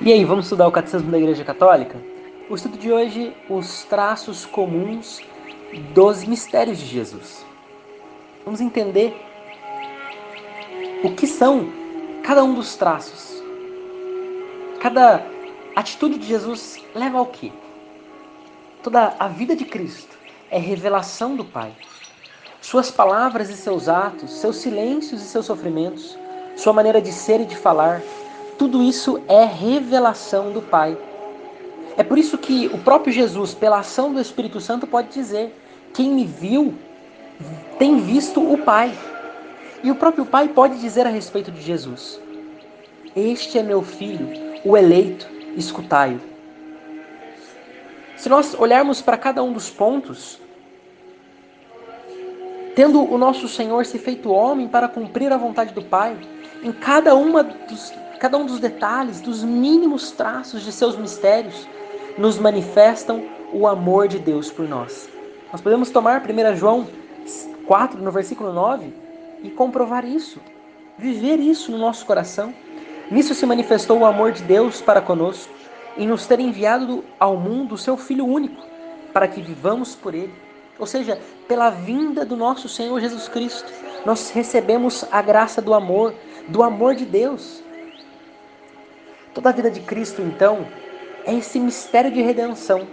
E aí, vamos estudar o Catecismo da Igreja Católica? O estudo de hoje, os traços comuns dos mistérios de Jesus. Vamos entender o que são cada um dos traços. Cada atitude de Jesus leva ao quê? Toda a vida de Cristo é revelação do Pai. Suas palavras e seus atos, seus silêncios e seus sofrimentos, sua maneira de ser e de falar, tudo isso é revelação do Pai. É por isso que o próprio Jesus, pela ação do Espírito Santo, pode dizer: Quem me viu tem visto o Pai. E o próprio Pai pode dizer a respeito de Jesus: Este é meu filho, o eleito, escutai-o. Se nós olharmos para cada um dos pontos, tendo o nosso Senhor se feito homem para cumprir a vontade do Pai, em cada uma dos cada um dos detalhes, dos mínimos traços de seus mistérios, nos manifestam o amor de Deus por nós. Nós podemos tomar 1 João 4, no versículo 9, e comprovar isso, viver isso no nosso coração. Nisso se manifestou o amor de Deus para conosco, em nos ter enviado ao mundo o seu Filho único, para que vivamos por ele. Ou seja, pela vinda do nosso Senhor Jesus Cristo, nós recebemos a graça do amor, do amor de Deus. Toda a vida de Cristo, então, é esse mistério de redenção.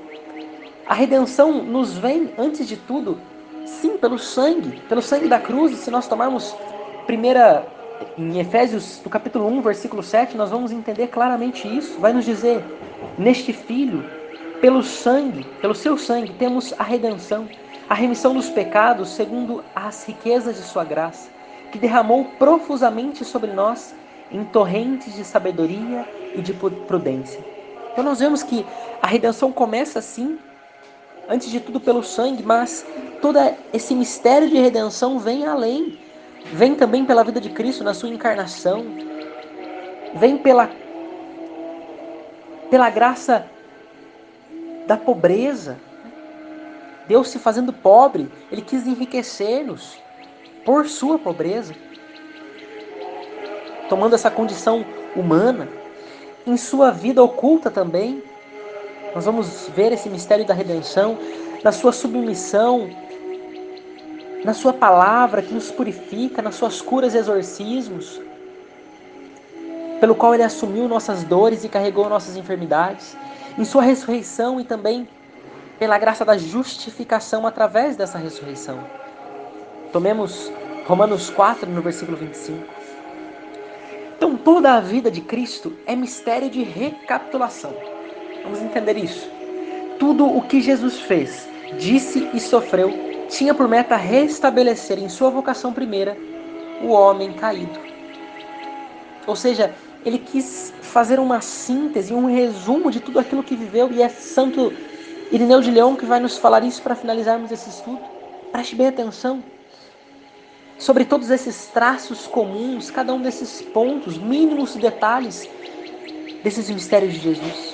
A redenção nos vem, antes de tudo, sim, pelo sangue, pelo sangue da cruz. Se nós tomarmos primeira em Efésios, no capítulo 1, versículo 7, nós vamos entender claramente isso. Vai nos dizer: Neste filho, pelo sangue, pelo seu sangue, temos a redenção, a remissão dos pecados, segundo as riquezas de sua graça, que derramou profusamente sobre nós em torrentes de sabedoria e de prudência. Então nós vemos que a redenção começa assim, antes de tudo pelo sangue, mas todo esse mistério de redenção vem além. Vem também pela vida de Cristo na sua encarnação. Vem pela pela graça da pobreza. Deus se fazendo pobre, ele quis enriquecer-nos por sua pobreza. Tomando essa condição humana, em sua vida oculta também. Nós vamos ver esse mistério da redenção, na sua submissão, na sua palavra que nos purifica, nas suas curas e exorcismos, pelo qual ele assumiu nossas dores e carregou nossas enfermidades, em sua ressurreição e também pela graça da justificação através dessa ressurreição. Tomemos Romanos 4, no versículo 25. Toda a vida de Cristo é mistério de recapitulação. Vamos entender isso. Tudo o que Jesus fez, disse e sofreu tinha por meta restabelecer em sua vocação primeira o homem caído. Ou seja, ele quis fazer uma síntese, um resumo de tudo aquilo que viveu e é Santo Irineu de Leão que vai nos falar isso para finalizarmos esse estudo. Preste bem atenção sobre todos esses traços comuns, cada um desses pontos, mínimos detalhes desses mistérios de Jesus.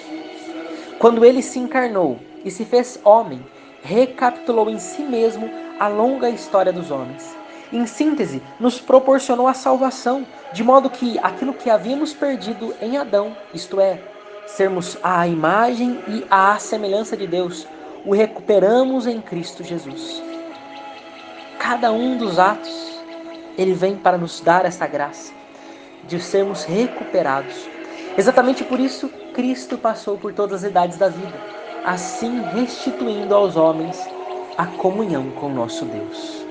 Quando ele se encarnou e se fez homem, recapitulou em si mesmo a longa história dos homens. Em síntese, nos proporcionou a salvação, de modo que aquilo que havíamos perdido em Adão, isto é, sermos a imagem e a semelhança de Deus, o recuperamos em Cristo Jesus. Cada um dos atos ele vem para nos dar essa graça de sermos recuperados. Exatamente por isso, Cristo passou por todas as idades da vida, assim restituindo aos homens a comunhão com nosso Deus.